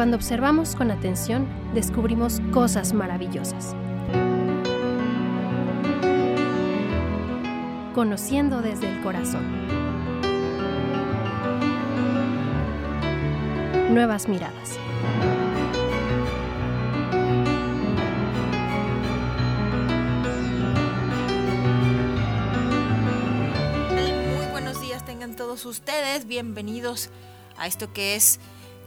cuando observamos con atención, descubrimos cosas maravillosas. Conociendo desde el corazón. Nuevas miradas. Muy buenos días tengan todos ustedes, bienvenidos a esto que es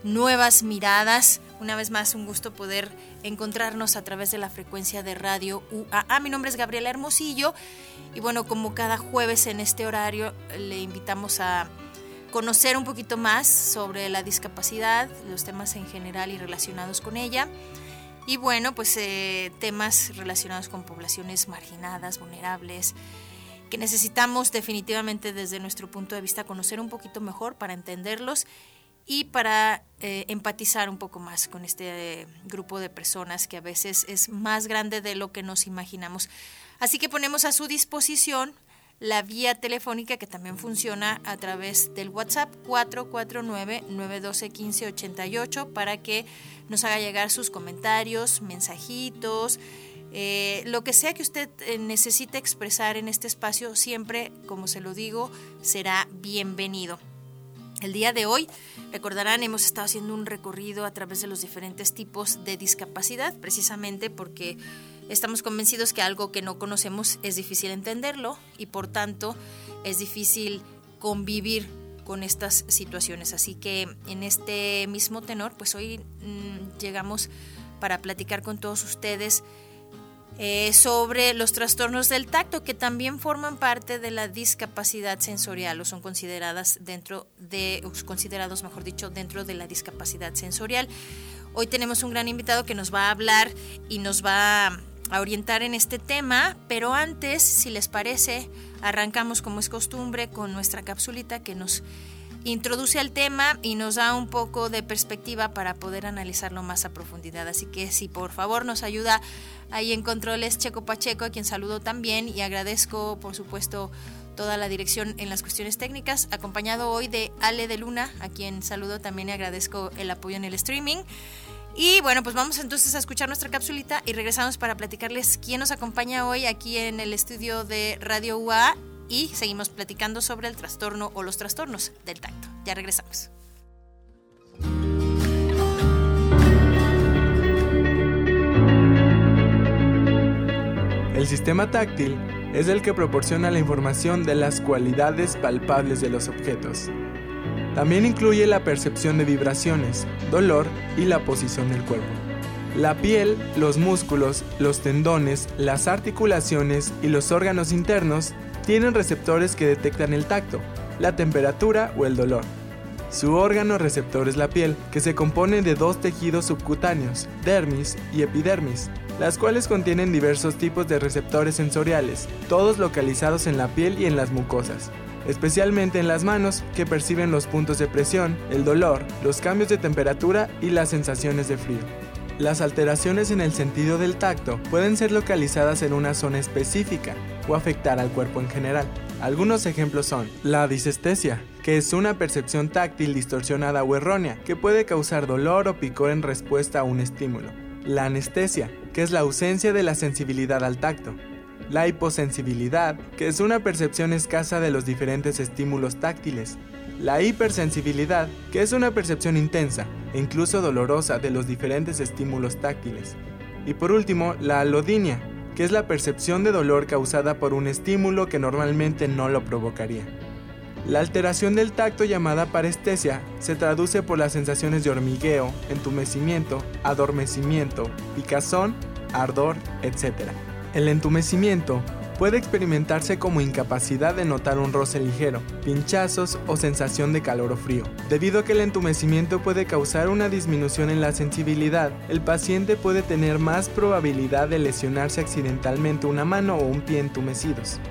Nuevas Miradas. Una vez más, un gusto poder encontrarnos a través de la frecuencia de radio UAA. Mi nombre es Gabriela Hermosillo y bueno, como cada jueves en este horario, le invitamos a conocer un poquito más sobre la discapacidad, los temas en general y relacionados con ella. Y bueno, pues eh, temas relacionados con poblaciones marginadas, vulnerables, que necesitamos definitivamente desde nuestro punto de vista conocer un poquito mejor para entenderlos y para eh, empatizar un poco más con este eh, grupo de personas que a veces es más grande de lo que nos imaginamos. Así que ponemos a su disposición la vía telefónica que también funciona a través del WhatsApp 449-912-1588 para que nos haga llegar sus comentarios, mensajitos, eh, lo que sea que usted necesite expresar en este espacio, siempre, como se lo digo, será bienvenido. El día de hoy, recordarán, hemos estado haciendo un recorrido a través de los diferentes tipos de discapacidad, precisamente porque estamos convencidos que algo que no conocemos es difícil entenderlo y por tanto es difícil convivir con estas situaciones. Así que en este mismo tenor, pues hoy mmm, llegamos para platicar con todos ustedes eh, sobre los trastornos del tacto que también forman parte de la discapacidad sensorial o son consideradas dentro de considerados mejor dicho dentro de la discapacidad sensorial. Hoy tenemos un gran invitado que nos va a hablar y nos va a orientar en este tema pero antes si les parece arrancamos como es costumbre con nuestra capsulita que nos introduce al tema y nos da un poco de perspectiva para poder analizarlo más a profundidad. Así que si por favor nos ayuda ahí en controles Checo Pacheco, a quien saludo también y agradezco por supuesto toda la dirección en las cuestiones técnicas, acompañado hoy de Ale de Luna, a quien saludo también y agradezco el apoyo en el streaming. Y bueno, pues vamos entonces a escuchar nuestra capsulita y regresamos para platicarles quién nos acompaña hoy aquí en el estudio de Radio UA y seguimos platicando sobre el trastorno o los trastornos del tacto. Ya regresamos. El sistema táctil es el que proporciona la información de las cualidades palpables de los objetos. También incluye la percepción de vibraciones, dolor y la posición del cuerpo. La piel, los músculos, los tendones, las articulaciones y los órganos internos tienen receptores que detectan el tacto, la temperatura o el dolor. Su órgano receptor es la piel, que se compone de dos tejidos subcutáneos, dermis y epidermis, las cuales contienen diversos tipos de receptores sensoriales, todos localizados en la piel y en las mucosas, especialmente en las manos, que perciben los puntos de presión, el dolor, los cambios de temperatura y las sensaciones de frío. Las alteraciones en el sentido del tacto pueden ser localizadas en una zona específica o afectar al cuerpo en general. Algunos ejemplos son la disestesia, que es una percepción táctil distorsionada o errónea que puede causar dolor o picor en respuesta a un estímulo. La anestesia, que es la ausencia de la sensibilidad al tacto. La hiposensibilidad, que es una percepción escasa de los diferentes estímulos táctiles. La hipersensibilidad, que es una percepción intensa e incluso dolorosa de los diferentes estímulos táctiles. Y por último, la alodinia, que es la percepción de dolor causada por un estímulo que normalmente no lo provocaría. La alteración del tacto llamada parestesia se traduce por las sensaciones de hormigueo, entumecimiento, adormecimiento, picazón, ardor, etc. El entumecimiento puede experimentarse como incapacidad de notar un roce ligero, pinchazos o sensación de calor o frío. Debido a que el entumecimiento puede causar una disminución en la sensibilidad, el paciente puede tener más probabilidad de lesionarse accidentalmente una mano o un pie entumecidos.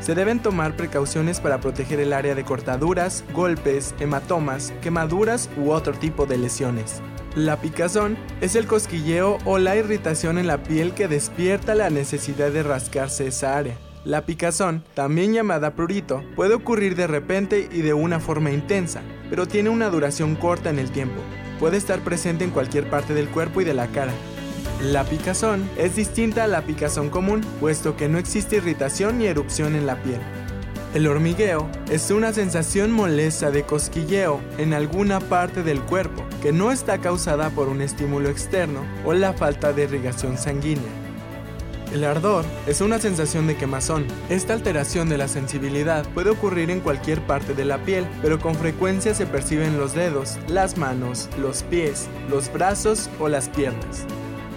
Se deben tomar precauciones para proteger el área de cortaduras, golpes, hematomas, quemaduras u otro tipo de lesiones. La picazón es el cosquilleo o la irritación en la piel que despierta la necesidad de rascarse esa área. La picazón, también llamada prurito, puede ocurrir de repente y de una forma intensa, pero tiene una duración corta en el tiempo. Puede estar presente en cualquier parte del cuerpo y de la cara. La picazón es distinta a la picazón común, puesto que no existe irritación ni erupción en la piel. El hormigueo es una sensación molesta de cosquilleo en alguna parte del cuerpo que no está causada por un estímulo externo o la falta de irrigación sanguínea. El ardor es una sensación de quemazón. Esta alteración de la sensibilidad puede ocurrir en cualquier parte de la piel, pero con frecuencia se percibe en los dedos, las manos, los pies, los brazos o las piernas.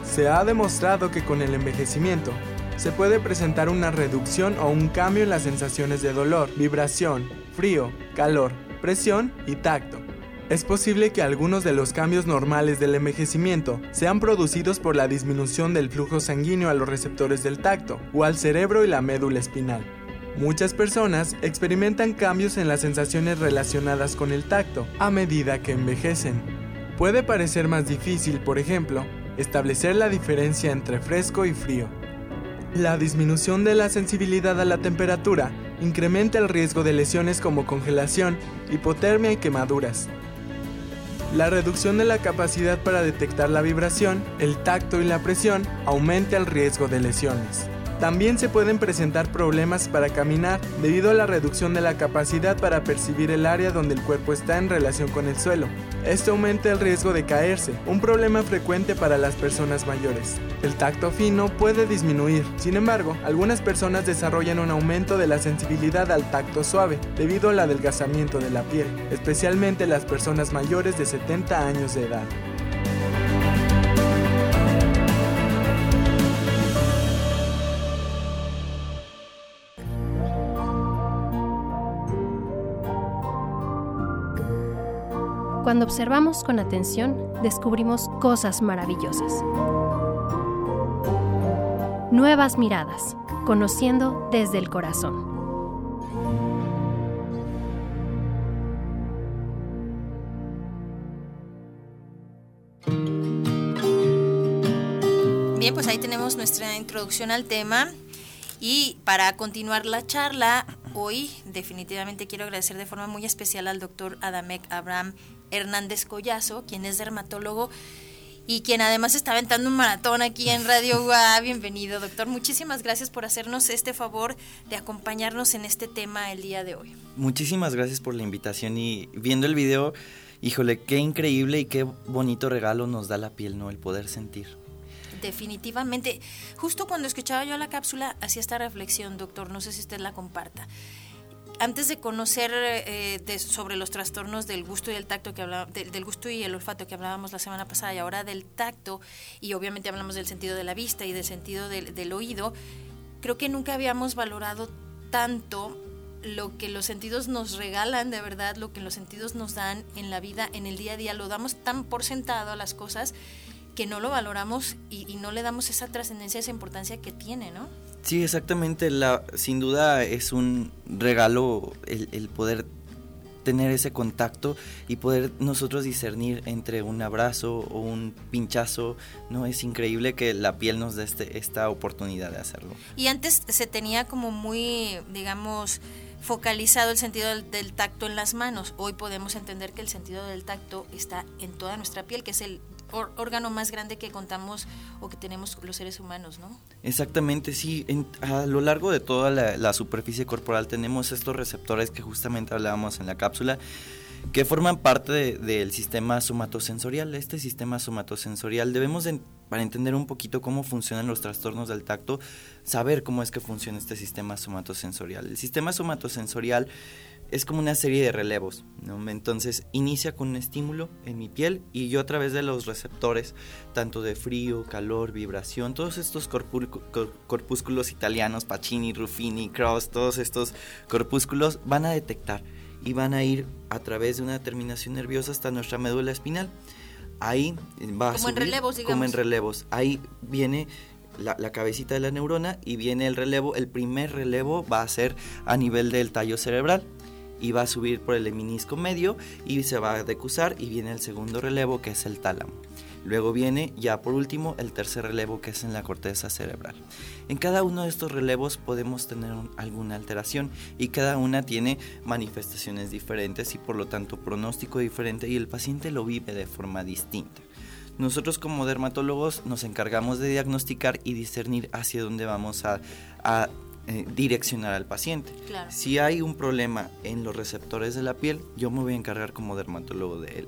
Se ha demostrado que con el envejecimiento, se puede presentar una reducción o un cambio en las sensaciones de dolor, vibración, frío, calor, presión y tacto. Es posible que algunos de los cambios normales del envejecimiento sean producidos por la disminución del flujo sanguíneo a los receptores del tacto o al cerebro y la médula espinal. Muchas personas experimentan cambios en las sensaciones relacionadas con el tacto a medida que envejecen. Puede parecer más difícil, por ejemplo, establecer la diferencia entre fresco y frío. La disminución de la sensibilidad a la temperatura incrementa el riesgo de lesiones como congelación, hipotermia y quemaduras. La reducción de la capacidad para detectar la vibración, el tacto y la presión aumenta el riesgo de lesiones. También se pueden presentar problemas para caminar debido a la reducción de la capacidad para percibir el área donde el cuerpo está en relación con el suelo. Esto aumenta el riesgo de caerse, un problema frecuente para las personas mayores. El tacto fino puede disminuir, sin embargo, algunas personas desarrollan un aumento de la sensibilidad al tacto suave debido al adelgazamiento de la piel, especialmente las personas mayores de 70 años de edad. Cuando observamos con atención, descubrimos cosas maravillosas. Nuevas miradas, conociendo desde el corazón. Bien, pues ahí tenemos nuestra introducción al tema. Y para continuar la charla, hoy definitivamente quiero agradecer de forma muy especial al doctor Adamek Abraham Hernández Collazo, quien es dermatólogo y quien además está aventando un maratón aquí en Radio UA. Bienvenido, doctor. Muchísimas gracias por hacernos este favor de acompañarnos en este tema el día de hoy. Muchísimas gracias por la invitación y viendo el video, híjole, qué increíble y qué bonito regalo nos da la piel, ¿no? El poder sentir. Definitivamente. Justo cuando escuchaba yo la cápsula, hacía esta reflexión, doctor, no sé si usted la comparta antes de conocer eh, sobre los trastornos del gusto y el tacto que hablaba, del gusto y el olfato que hablábamos la semana pasada y ahora del tacto y obviamente hablamos del sentido de la vista y del sentido del oído, creo que nunca habíamos valorado tanto lo que los sentidos nos regalan de verdad, lo que los sentidos nos dan en la vida, en el día a día, lo damos tan por sentado a las cosas que no lo valoramos y, y no le damos esa trascendencia, esa importancia que tiene, ¿no? Sí, exactamente. La, sin duda es un regalo el, poder tener ese contacto y poder nosotros discernir entre un abrazo o un pinchazo, ¿no? Es increíble que la piel nos dé este, esta oportunidad de hacerlo. Y antes se tenía como muy, digamos, focalizado el sentido del, tacto en las manos. Hoy podemos entender que el sentido del tacto está en toda nuestra piel, que es el órgano más grande que contamos o que tenemos los seres humanos, ¿no? Exactamente, sí. a lo largo de toda la, superficie corporal tenemos estos receptores que justamente hablábamos en la cápsula que forman parte del sistema somatosensorial. Este sistema somatosensorial debemos, para entender un poquito cómo funcionan los trastornos del tacto, saber cómo es que funciona este sistema somatosensorial. El sistema somatosensorial es como una serie de relevos. ¿no? Entonces inicia con un estímulo en mi piel y yo a través de los receptores, tanto de frío, calor, vibración, todos estos corpúsculos italianos, Pacini, Ruffini, Cross, todos estos corpúsculos van a detectar y van a ir a través de una terminación nerviosa hasta nuestra médula espinal. Ahí va a como en relevos, digamos. Como en relevos. Ahí viene la, la, cabecita de la neurona y viene el relevo. El primer relevo va a ser a nivel del tallo cerebral y va a subir por el menisco medio y se va a decusar y viene el segundo relevo que es el tálamo. Luego viene ya por último el tercer relevo que es en la corteza cerebral. En cada uno de estos relevos podemos tener alguna alteración y cada una tiene manifestaciones diferentes y por lo tanto pronóstico diferente y el paciente lo vive de forma distinta. Nosotros como dermatólogos nos encargamos de diagnosticar y discernir hacia dónde vamos a, eh, direccionar al paciente. Si hay un problema en los receptores de la piel, yo me voy a encargar como dermatólogo de él.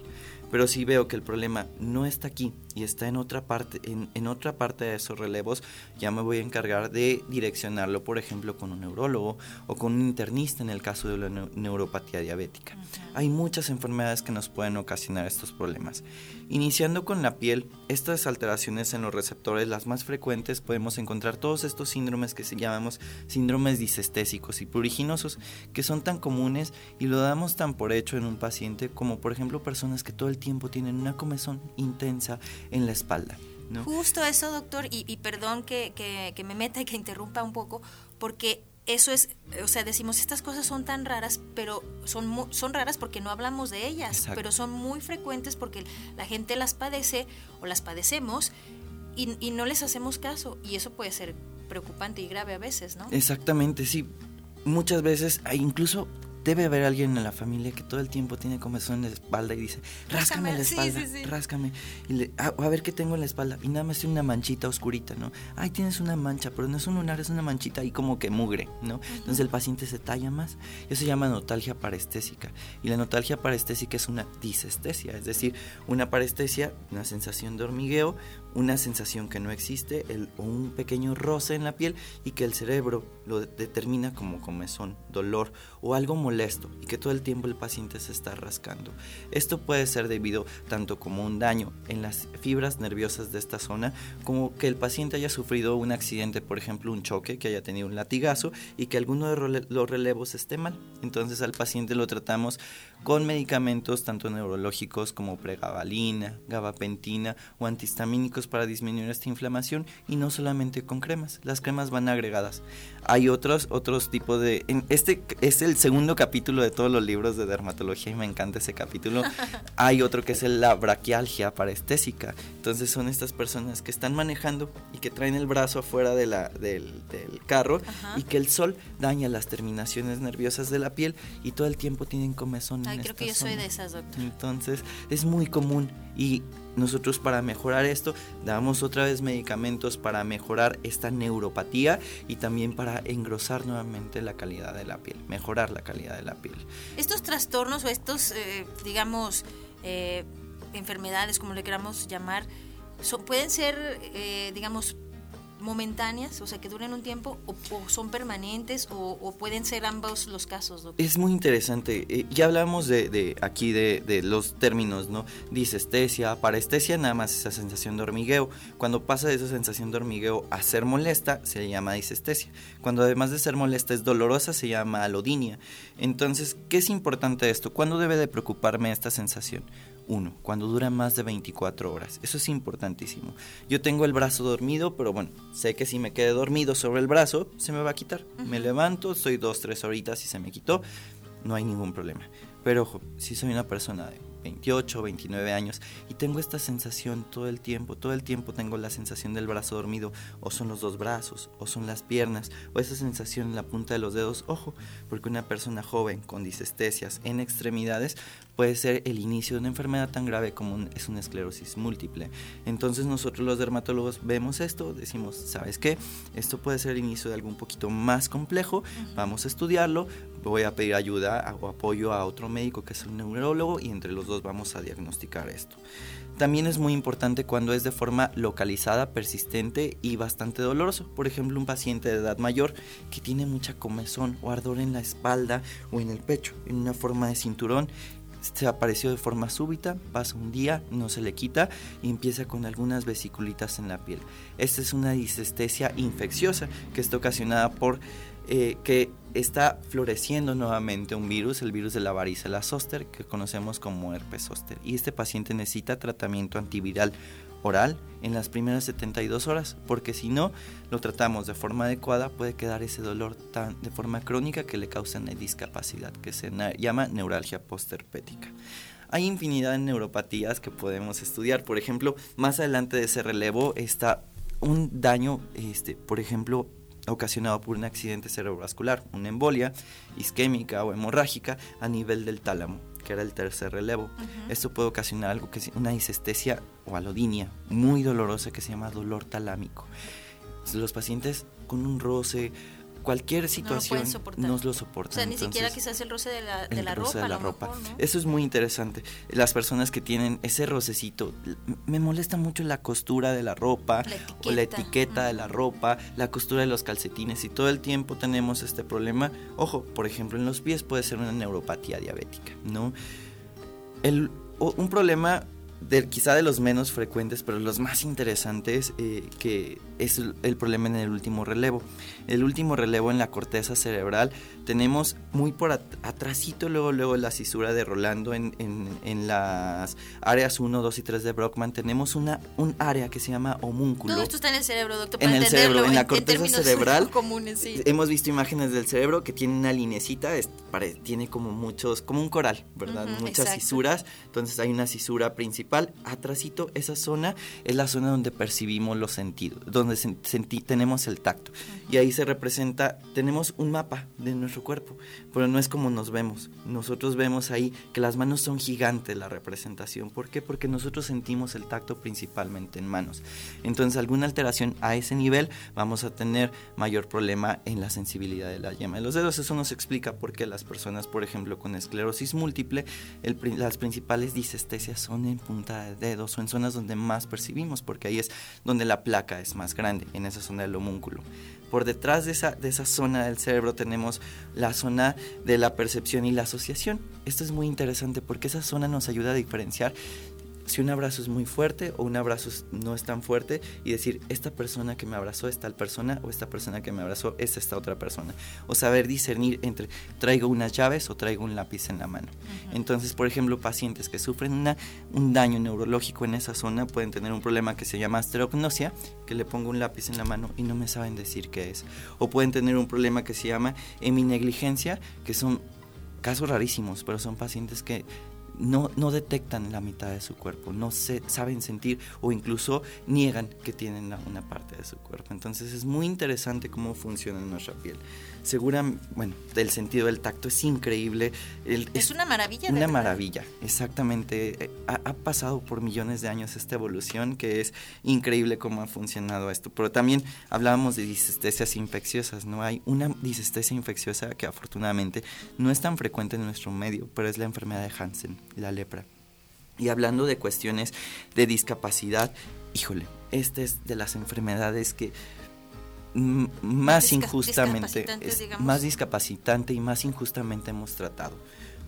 Pero si veo que el problema no está aquí y está en otra parte, en, otra parte de esos relevos, ya me voy a encargar de direccionarlo, por ejemplo, con un neurólogo o con un internista en el caso de la neuropatía diabética. Hay muchas enfermedades que nos pueden ocasionar estos problemas. Iniciando con la piel, estas alteraciones en los receptores, las más frecuentes, podemos encontrar todos estos síndromes que se llamamos síndromes disestésicos y pruriginosos, que son tan comunes y lo damos tan por hecho en un paciente como, por ejemplo, personas que todo el tiempo tienen una comezón intensa en la espalda. ¿no? Justo eso, doctor, y, perdón que, que, me meta y que interrumpa un poco, porque eso es, o sea, decimos, estas cosas son tan raras, pero son, son raras porque no hablamos de ellas, pero son muy frecuentes porque la gente las padece o las padecemos y, y, no les hacemos caso, y eso puede ser preocupante y grave a veces, ¿no? Exactamente, sí. Muchas veces, incluso debe haber alguien en la familia que todo el tiempo tiene comezón en la espalda y dice, ráscame la espalda, ráscame. Y le, ah, a, ver qué tengo en la espalda. Y nada más tiene una manchita oscurita, ¿no? Ay, tienes una mancha, pero no es un lunar, es una manchita ahí como que mugre, ¿no? Entonces el paciente se talla más. Eso se llama notalgia parestésica. Y la notalgia parestésica es una disestesia, es decir, una parestesia, una sensación de hormigueo, una sensación que no existe el, o un pequeño roce en la piel y que el cerebro lo determina como comezón, dolor o algo molesto y que todo el tiempo el paciente se está rascando. Esto puede ser debido tanto como un daño en las fibras nerviosas de esta zona como que el paciente haya sufrido un accidente, por ejemplo un choque, que haya tenido un latigazo y que alguno de los relevos esté mal. Entonces al paciente lo tratamos con medicamentos tanto neurológicos como pregabalina, gabapentina o antihistamínicos para disminuir esta inflamación y no solamente con cremas, las cremas van agregadas. Hay otros otros tipos de este es el segundo capítulo de todos los libros de dermatología y me encanta ese capítulo. Hay otro que es la braquialgia parestésica. Entonces son estas personas que están manejando y que traen el brazo afuera de la, del, carro y que el sol daña las terminaciones nerviosas de la piel y todo el tiempo tienen comezón Ay, creo que yo soy de esas, doctor. Entonces, es muy común y nosotros para mejorar esto damos otra vez medicamentos para mejorar esta neuropatía y también para engrosar nuevamente la calidad de la piel, mejorar la calidad de la piel. Estos trastornos o estos, eh, digamos, eh, enfermedades, como le queramos llamar, pueden ser, eh, digamos, momentáneas, o sea, que duren un tiempo, o, son permanentes, o, pueden ser ambos los casos? Es muy interesante. Eh, ya hablamos de, aquí de, los términos, ¿no? Disestesia, parestesia, nada más esa sensación de hormigueo. Cuando pasa de esa sensación de hormigueo a ser molesta, se llama disestesia. Cuando además de ser molesta es dolorosa, se llama alodinia. Entonces, ¿qué es importante esto? ¿Cuándo debe de preocuparme esta sensación? Uno, cuando dura más de 24 horas. Eso es importantísimo. Yo tengo el brazo dormido, pero bueno, sé que si me quedé dormido sobre el brazo, se me va a quitar. Me levanto, estoy dos, tres horitas y se me quitó, no hay ningún problema. Pero ojo, si soy una persona de 28, 29 años y tengo esta sensación todo el tiempo, todo el tiempo tengo la sensación del brazo dormido, o son los dos brazos, o son las piernas, o esa sensación en la punta de los dedos, ojo, porque una persona joven con disestesias en extremidades puede ser el inicio de una enfermedad tan grave como es una esclerosis múltiple. Entonces nosotros los dermatólogos vemos esto, decimos, ¿sabes qué? Esto puede ser el inicio de algo un poquito más complejo, vamos a estudiarlo, voy a pedir ayuda o apoyo a otro médico que es un neurólogo y entre los dos vamos a diagnosticar esto. También es muy importante cuando es de forma localizada, persistente y bastante doloroso. Por ejemplo, un paciente de edad mayor que tiene mucha comezón o ardor en la espalda o en el pecho, en una forma de cinturón se apareció de forma súbita, pasa un día, no se le quita y empieza con algunas vesiculitas en la piel. Esta es una disestesia infecciosa que está ocasionada por eh, que está floreciendo nuevamente un virus, el virus de la varicela zoster, que conocemos como herpes zoster. Y este paciente necesita tratamiento antiviral oral en las primeras 72 horas, porque si no lo tratamos de forma adecuada puede quedar ese dolor tan, de forma crónica que le causa una discapacidad que se llama neuralgia posterpética. hay infinidad de neuropatías que podemos estudiar. Por ejemplo, más adelante de ese relevo está un daño, este, por ejemplo, ocasionado por un accidente cerebrovascular, una embolia isquémica o hemorrágica a nivel del tálamo, que era el tercer relevo. Esto puede ocasionar algo que es una disestesia o alodinia muy dolorosa que se llama dolor talámico. Los pacientes con un roce, cualquier situación no lo, soportan. O sea, ni siquiera quizás el roce de la, de la ropa. De la ropa. Eso es muy interesante. Las personas que tienen ese rocecito, me molesta mucho la costura de la ropa o la etiqueta de la ropa, la costura de los calcetines y todo el tiempo tenemos este problema. Ojo, por ejemplo, en los pies puede ser una neuropatía diabética, ¿no? El, un problema de, quizá de los menos frecuentes, pero los más interesantes, eh, que es el, problema en el último relevo. El último relevo en la corteza cerebral tenemos muy por atrásito, luego, luego la cisura de Rolando en, en, las áreas 1, 2 y 3 de Brockman, tenemos una, un área que se llama homúnculo. Todo esto está en el cerebro, doctor. en el cerebro, en la corteza cerebral. Comunes, sí. Hemos visto imágenes del cerebro que tiene una linecita, tiene como muchos, como un coral, ¿verdad? Muchas cisuras. Entonces hay una cisura principal. Atrásito, esa zona es la zona donde percibimos los sentidos, donde tenemos el tacto. Y ahí se representa, tenemos un mapa de nuestro cuerpo, pero no es como nos vemos. Nosotros vemos ahí que las manos son gigantes la representación. ¿Por qué? Porque nosotros sentimos el tacto principalmente en manos. Entonces, alguna alteración a ese nivel, vamos a tener mayor problema en la sensibilidad de la yema de los dedos. Eso nos explica por qué las personas, por ejemplo, con esclerosis múltiple, las principales disestesias son en de dedos o en zonas donde más percibimos, porque ahí es donde la placa es más grande, en esa zona del homúnculo. Por detrás de esa, de esa zona del cerebro tenemos la zona de la percepción y la asociación. Esto es muy interesante porque esa zona nos ayuda a diferenciar si un abrazo es muy fuerte o un abrazo no es tan fuerte y decir, esta persona que me abrazó es tal persona o esta persona que me abrazó es esta otra persona. O saber discernir entre traigo unas llaves o traigo un lápiz en la mano. Entonces, por ejemplo, pacientes que sufren una, un daño neurológico en esa zona pueden tener un problema que se llama asterognosia, que le pongo un lápiz en la mano y no me saben decir qué es. O pueden tener un problema que se llama heminegligencia, que son casos rarísimos, pero son pacientes que no, no detectan la mitad de su cuerpo, no se, saben sentir o incluso niegan que tienen una parte de su cuerpo. Entonces es muy interesante cómo funciona nuestra piel segura, bueno, del sentido del tacto es increíble. es, una maravilla. Una maravilla, exactamente. Eh, ha, pasado por millones de años esta evolución que es increíble cómo ha funcionado esto. Pero también hablábamos de disestesias infecciosas, ¿no? Hay una disestesia infecciosa que afortunadamente no es tan frecuente en nuestro medio, pero es la enfermedad de Hansen, la lepra. Y hablando de cuestiones de discapacidad, híjole, esta es de las enfermedades que más injustamente, más discapacitante y más injustamente hemos tratado.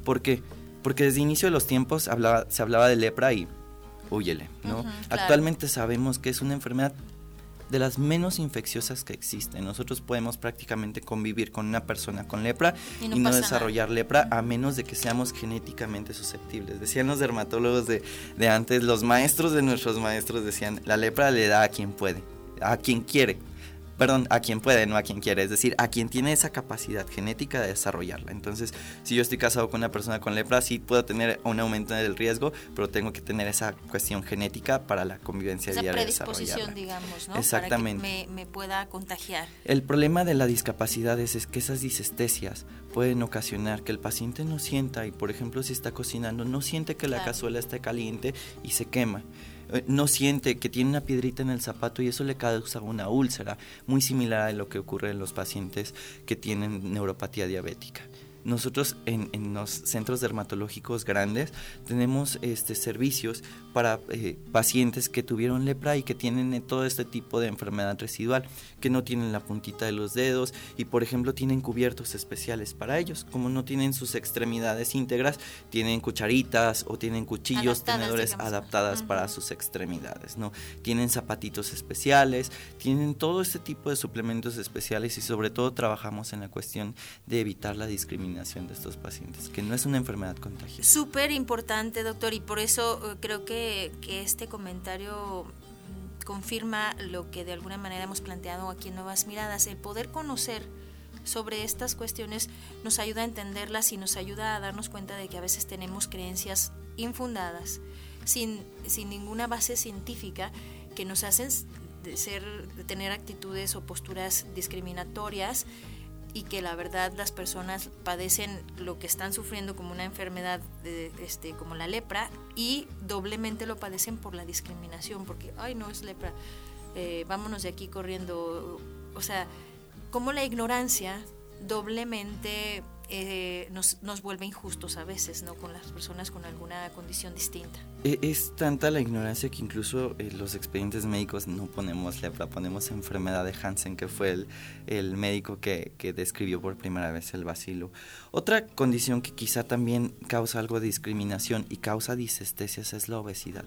¿Por qué? Porque desde inicio de los tiempos hablaba, se hablaba de lepra y huyele, ¿no? Actualmente sabemos que es una enfermedad de las menos infecciosas que existen. Nosotros podemos prácticamente convivir con una persona con lepra y no, desarrollar lepra a menos de que seamos genéticamente susceptibles. Decían los dermatólogos de, de antes, los maestros de nuestros maestros decían, la lepra le da a quien puede, a quien quiere perdón, a quien puede, no a quien quiere, es decir, a quien tiene esa capacidad genética de desarrollarla. Entonces, si yo estoy casado con una persona con lepra, sí puedo tener un aumento del riesgo, pero tengo que tener esa cuestión genética para la convivencia esa diaria predisposición, digamos, ¿no? Exactamente. Para que me, pueda contagiar. El problema de la discapacidad es, que esas disestesias pueden ocasionar que el paciente no sienta, y por ejemplo, si está cocinando, no siente que la cazuela está caliente y se quema. Eh, no siente que tiene una piedrita en el zapato y eso le causa una úlcera, muy similar a lo que ocurre en los pacientes que tienen neuropatía diabética. Nosotros en, en, los centros dermatológicos grandes tenemos este, servicios para eh, pacientes que tuvieron lepra y que tienen todo este tipo de enfermedad residual, que no tienen la puntita de los dedos y por ejemplo tienen cubiertos especiales para ellos. Como no tienen sus extremidades íntegras, tienen cucharitas o tienen cuchillos, tenedores adaptadas para sus extremidades, ¿no? Tienen zapatitos especiales, tienen todo este tipo de suplementos especiales y sobre todo trabajamos en la cuestión de evitar la discriminación de estos pacientes, que no es una enfermedad contagiosa. Súper importante, doctor, y por eso eh, creo que que, este comentario confirma lo que de alguna manera hemos planteado aquí en Nuevas Miradas, el poder conocer sobre estas cuestiones nos ayuda a entenderlas y nos ayuda a darnos cuenta de que a veces tenemos creencias infundadas, sin, sin ninguna base científica, que nos hacen de ser, de tener actitudes o posturas discriminatorias y que la verdad las personas padecen lo que están sufriendo como una enfermedad de, este como la lepra y doblemente lo padecen por la discriminación porque ay no es lepra eh, vámonos de aquí corriendo o sea como la ignorancia doblemente eh, nos, nos, vuelve injustos a veces, ¿no? Con las personas con alguna condición distinta. E, es tanta la ignorancia que incluso eh, los expedientes médicos no ponemos lepra, ponemos enfermedad de Hansen, que fue el, el médico que, que, describió por primera vez el bacilo. Otra condición que quizá también causa algo de discriminación y causa disestesias es la obesidad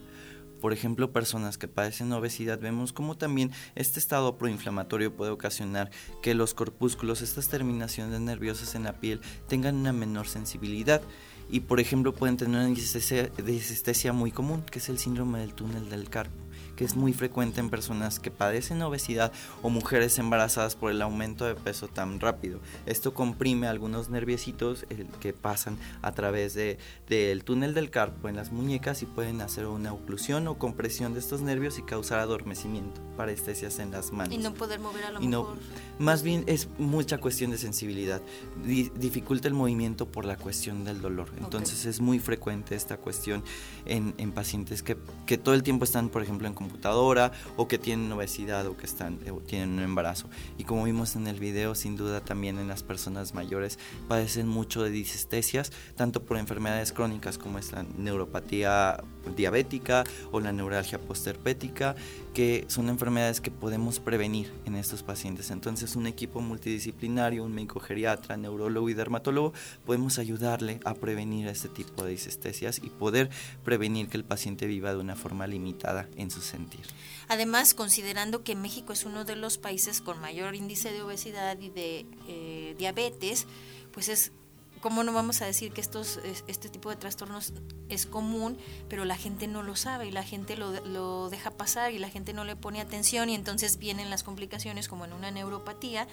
por ejemplo, personas que padecen obesidad, vemos como también este estado proinflamatorio puede ocasionar que los corpúsculos, estas terminaciones nerviosas en la piel, tengan una menor sensibilidad. Y, por ejemplo, pueden tener una disestesia muy común, que es el síndrome del túnel del carpo que es muy frecuente en personas que padecen obesidad o mujeres embarazadas por el aumento de peso tan rápido. Esto comprime algunos nerviecitos que pasan a través del de, túnel del carpo en las muñecas y pueden hacer una oclusión o compresión de estos nervios y causar adormecimiento, parestesias en las manos. Y no poder mover a lo mejor. más bien es mucha cuestión de sensibilidad. dificulta el movimiento por la cuestión del dolor. Entonces es muy frecuente esta cuestión en, en pacientes que, que todo el tiempo están, por ejemplo, en computadora o que tienen obesidad o que están, eh, tienen un embarazo. Y como vimos en el video, sin duda también en las personas mayores padecen mucho de disestesias, tanto por enfermedades crónicas como es la neuropatía diabética o la neuralgia postherpética, que son enfermedades que podemos prevenir en estos pacientes. Entonces, un equipo multidisciplinario, un médico geriatra, neurólogo y dermatólogo, podemos ayudarle a prevenir este tipo de disestesias y poder prevenir que el paciente viva de una forma limitada en su sentir. Además, considerando que México es uno de los países con mayor índice de obesidad y de eh, diabetes, pues es ¿cómo no vamos a decir que estos, este tipo de trastornos es común, pero la gente no lo sabe y la gente lo, lo, deja pasar y la gente no le pone atención y entonces vienen las complicaciones como en una neuropatía,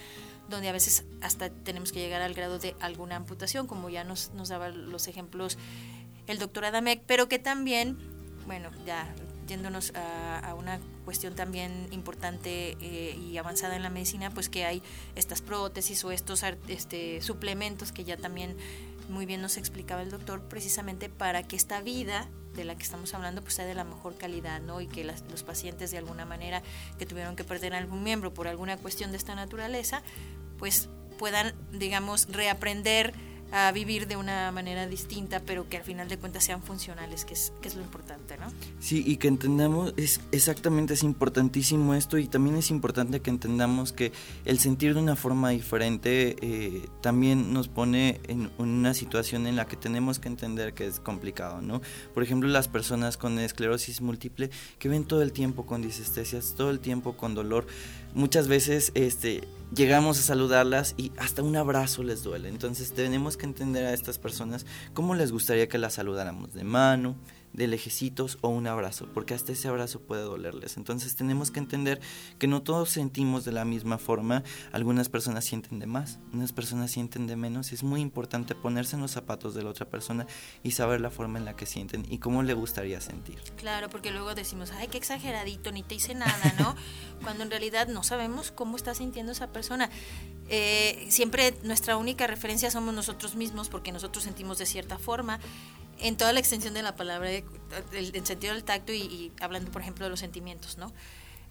donde a veces hasta tenemos que llegar al grado de alguna amputación, como ya nos, nos daba los ejemplos el doctor Adamek, pero que también, bueno, ya yéndonos a, una cuestión también importante eh, y avanzada en la medicina, pues que hay estas prótesis o estos este, suplementos que ya también muy bien nos explicaba el doctor, precisamente para que esta vida de la que estamos hablando pues sea de la mejor calidad, ¿no? Y que los pacientes de alguna manera que tuvieron que perder algún miembro por alguna cuestión de esta naturaleza, pues puedan, digamos, reaprender a vivir de una manera distinta, pero que al final de cuentas sean funcionales, que es, que es lo importante, ¿no? Sí, y que entendamos, es exactamente, es importantísimo esto y también es importante que entendamos que el sentir de una forma diferente eh, también nos pone en una situación en la que tenemos que entender que es complicado, ¿no? Por ejemplo, las personas con esclerosis múltiple que ven todo el tiempo con disestesias, todo el tiempo con dolor, muchas veces este, llegamos a saludarlas y hasta un abrazo les duele. Entonces tenemos que entender a estas personas cómo les gustaría que las saludáramos de mano, de lejecitos o un abrazo, porque hasta ese abrazo puede dolerles. Entonces tenemos que entender que no todos sentimos de la misma forma, algunas personas sienten de más, unas personas sienten de menos, es muy importante ponerse en los zapatos de la otra persona y saber la forma en la que sienten y cómo le gustaría sentir. Claro, porque luego decimos, ay, qué exageradito, ni te hice nada, ¿no? Cuando en realidad no sabemos cómo está sintiendo esa persona. Eh, siempre nuestra única referencia somos nosotros mismos porque nosotros sentimos de cierta forma en toda la extensión de la palabra, el, sentido del tacto y, hablando, por ejemplo, de los sentimientos, ¿no?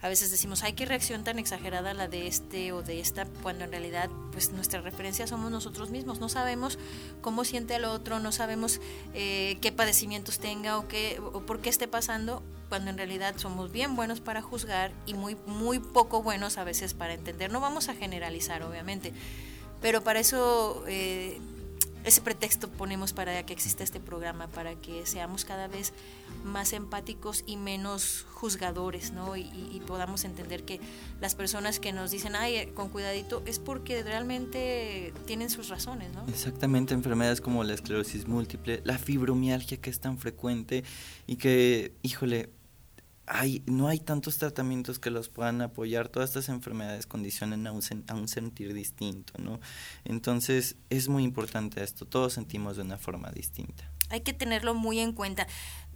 A veces decimos, ay, qué reacción tan exagerada la de este o de esta, cuando en realidad, pues nuestra referencia somos nosotros mismos. No sabemos cómo siente al otro, no sabemos eh, qué padecimientos tenga o, qué, o por qué esté pasando, cuando en realidad somos bien buenos para juzgar y muy, muy poco buenos a veces para entender. No vamos a generalizar, obviamente, pero para eso... Eh, ese pretexto ponemos para que exista este programa, para que seamos cada vez más empáticos y menos juzgadores, ¿no? Y, podamos entender que las personas que nos dicen, ay, eh, con cuidadito, es porque realmente tienen sus razones, ¿no? Exactamente, enfermedades como la esclerosis múltiple, la fibromialgia que es tan frecuente y que, híjole, hay, no hay tantos tratamientos que los puedan apoyar. Todas estas enfermedades condicionan a un, a un sentir distinto, ¿no? Entonces es muy importante esto. Todos sentimos de una forma distinta. Hay que tenerlo muy en cuenta.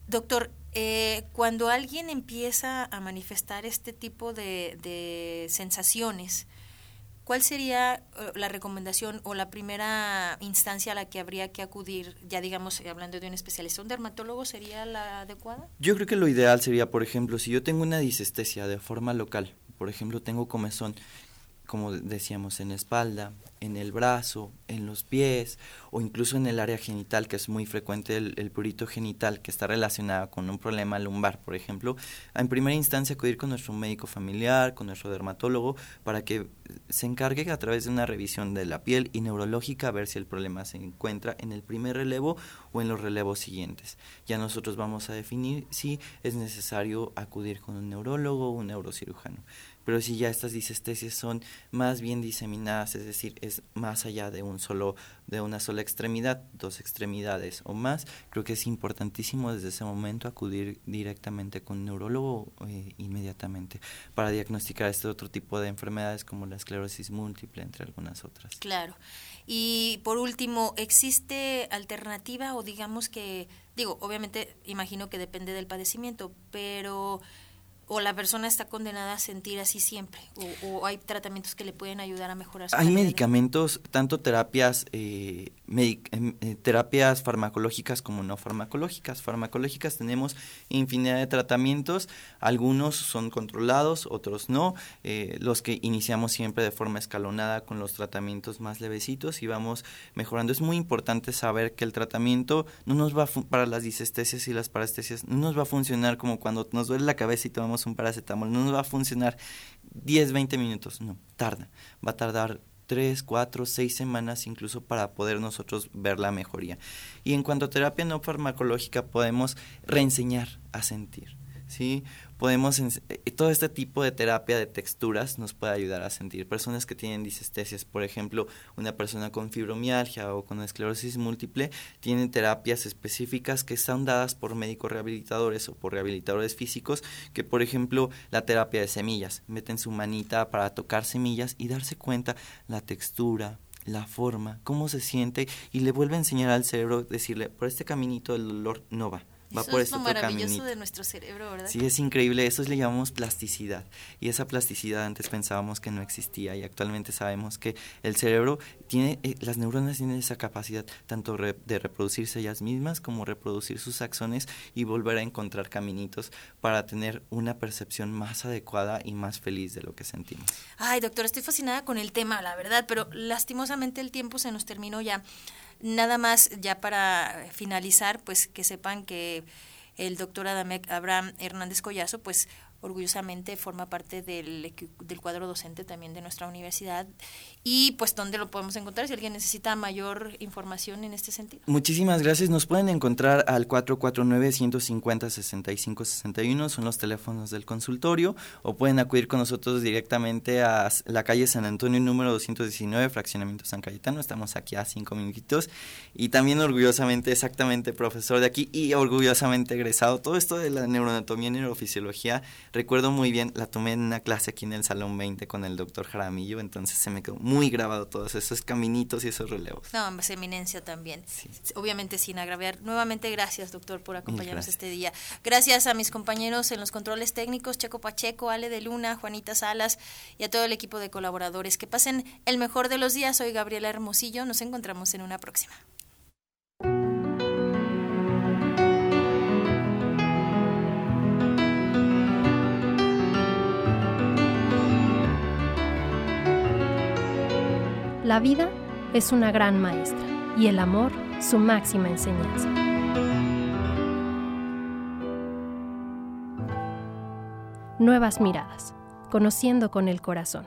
Doctor, eh, cuando alguien empieza a manifestar este tipo de, de sensaciones, ¿Cuál sería eh, la recomendación o la primera instancia a la que habría que acudir, ya digamos, eh, hablando de un especialista? ¿Un dermatólogo sería la adecuada? Yo creo que lo ideal sería, por ejemplo, si yo tengo una disestesia de forma local, por ejemplo, tengo comezón, como decíamos, en la espalda, en el brazo, en los pies o incluso en el área genital, que es muy frecuente el, el purito genital, que está relacionado con un problema lumbar, por ejemplo, en primera instancia acudir con nuestro médico familiar, con nuestro dermatólogo, para que se encargue a través de una revisión de la piel y neurológica a ver si el problema se encuentra en el primer relevo o en los relevos siguientes. Ya nosotros vamos a definir si es necesario acudir con un neurólogo o un neurocirujano pero si ya estas disestesias son más bien diseminadas, es decir, es más allá de un solo de una sola extremidad, dos extremidades o más, creo que es importantísimo desde ese momento acudir directamente con un neurólogo eh, inmediatamente para diagnosticar este otro tipo de enfermedades como la esclerosis múltiple, entre algunas otras. Claro. Y por último, ¿existe alternativa o digamos que, digo, obviamente imagino que depende del padecimiento, pero o la persona está condenada a sentir así siempre o, hay tratamientos que le pueden ayudar a mejorar su hay medicamentos tanto terapias eh, em, eh, terapias farmacológicas como no farmacológicas. Farmacológicas tenemos infinidad de tratamientos algunos son controlados otros no. Eh, los que iniciamos siempre de forma escalonada con los tratamientos más levecitos y vamos mejorando. Es muy importante saber que el tratamiento no nos va para las disestesias y las parestesias no nos va a funcionar como cuando nos duele la cabeza y tomamos un paracetamol, no nos va a funcionar 10, 20 minutos, no, tarda, va a tardar 3, 4, 6 semanas incluso para poder nosotros ver la mejoría. Y en cuanto a terapia no farmacológica podemos reenseñar a sentir. ¿sí? Podemos, eh, todo este tipo de terapia de texturas nos puede ayudar a sentir. Personas que tienen disestesias, por ejemplo, una persona con fibromialgia o con esclerosis múltiple, tienen terapias específicas que están dadas por médicos rehabilitadores o por rehabilitadores físicos, que por ejemplo la terapia de semillas, meten su manita para tocar semillas y darse cuenta la textura, la forma, cómo se siente y le vuelve a enseñar al cerebro, decirle, por este caminito el dolor no va, va por es lo maravilloso de nuestro cerebro, ¿verdad? Sí, es increíble. Eso le llamamos plasticidad. Y esa plasticidad antes pensábamos que no existía y actualmente sabemos que el cerebro tiene, eh, las neuronas tienen esa capacidad tanto de reproducirse ellas mismas como reproducir sus axones y volver a encontrar caminitos para tener una percepción más adecuada y más feliz de lo que sentimos. Ay, doctor, estoy fascinada con el tema, la verdad, pero lastimosamente el tiempo se nos terminó ya. Nada más, ya para finalizar, pues que sepan que el doctor Adamek Abraham Hernández Collazo, pues orgullosamente forma parte del, del cuadro docente también de nuestra universidad. Y pues, ¿dónde lo podemos encontrar si alguien necesita mayor información en este sentido? Muchísimas gracias. Nos pueden encontrar al 449-150-6561, son los teléfonos del consultorio, o pueden acudir con nosotros directamente a la calle San Antonio número 219, fraccionamiento San Cayetano. Estamos aquí a cinco minutitos. Y también orgullosamente, exactamente, profesor de aquí y orgullosamente egresado. Todo esto de la neuroanatomía y neurofisiología Recuerdo muy bien, la tomé en una clase aquí en el Salón 20 con el doctor Jaramillo, entonces se me quedó muy grabado todos esos caminitos y esos relevos. No, más eminencia también. Obviamente sin agraviar. Nuevamente gracias, doctor, por acompañarnos este día. Gracias a mis compañeros en los controles técnicos, Checo Pacheco, Ale de Luna, Juanita Salas y a todo el equipo de colaboradores. Que pasen el mejor de los días. Soy Gabriela Hermosillo. Nos encontramos en una próxima. La vida es una gran maestra y el amor su máxima enseñanza. Nuevas miradas, conociendo con el corazón.